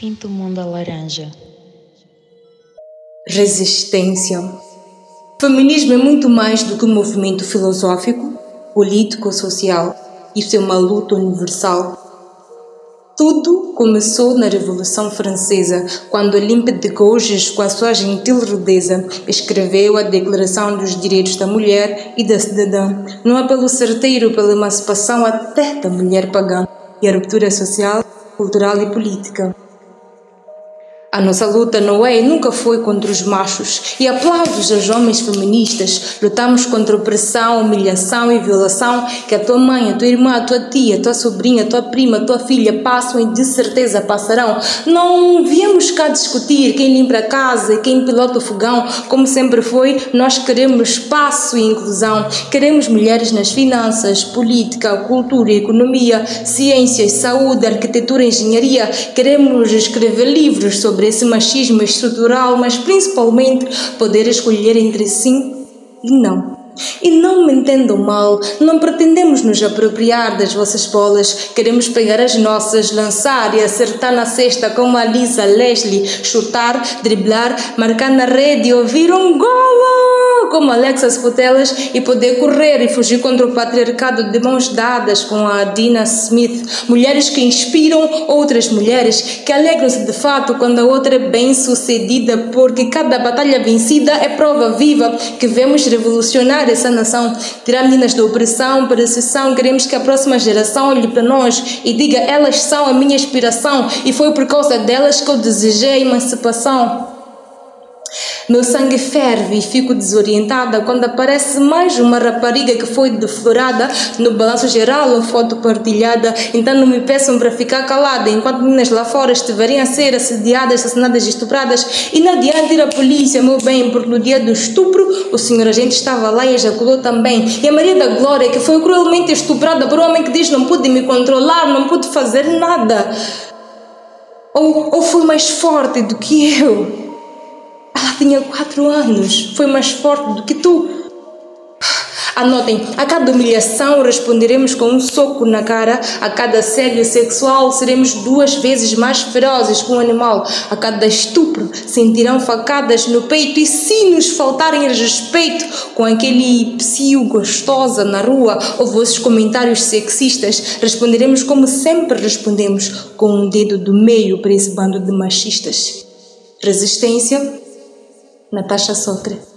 Pinta o mundo a laranja. Resistência. Feminismo é muito mais do que um movimento filosófico, político, social. Isso é uma luta universal. Tudo começou na Revolução Francesa, quando Olympe de Gouges, com a sua gentil rudeza, escreveu a Declaração dos Direitos da Mulher e da Cidadã, num apelo certeiro pela emancipação até da mulher pagã e a ruptura social, cultural e política. A nossa luta não é e nunca foi contra os machos. E aplausos aos homens feministas. Lutamos contra opressão, humilhação e violação que a tua mãe, a tua irmã, a tua tia, a tua sobrinha, a tua prima, a tua filha passam e de certeza passarão. Não viemos cá discutir quem limpa a casa e quem pilota o fogão, como sempre foi. Nós queremos espaço e inclusão. Queremos mulheres nas finanças, política, cultura, economia, ciências, saúde, arquitetura, engenharia. Queremos escrever livros sobre sobre esse machismo estrutural, mas principalmente poder escolher entre sim e não. E não me entendam mal, não pretendemos nos apropriar das vossas bolas, queremos pegar as nossas, lançar e acertar na cesta como a Lisa Leslie, chutar, driblar, marcar na rede e ouvir um golo! Como Alexas Putelas e poder correr e fugir contra o patriarcado de mãos dadas com a Dina Smith. Mulheres que inspiram outras mulheres, que alegram-se de fato quando a outra é bem sucedida, porque cada batalha vencida é prova viva que vemos revolucionar essa nação, tirar meninas da opressão, a Queremos que a próxima geração olhe para nós e diga: elas são a minha inspiração e foi por causa delas que eu desejei a emancipação. Meu sangue ferve e fico desorientada quando aparece mais uma rapariga que foi deflorada no balanço geral ou foto partilhada. Então não me peçam para ficar calada enquanto meninas lá fora estiverem a ser assediadas, assassinadas e estupradas. E não adianta ir à polícia, meu bem, porque no dia do estupro o senhor agente estava lá e ejaculou também. E a Maria da Glória, que foi cruelmente estuprada por um homem que diz não pude me controlar, não pude fazer nada. Ou, ou foi mais forte do que eu. Ela tinha quatro anos, foi mais forte do que tu. Anotem, a cada humilhação responderemos com um soco na cara, a cada assédio sexual seremos duas vezes mais ferozes que um animal, a cada estupro sentirão facadas no peito e se nos faltarem respeito com aquele psiu gostosa na rua ou vossos comentários sexistas, responderemos como sempre respondemos, com um dedo do meio para esse bando de machistas. Resistência Natasha Socre.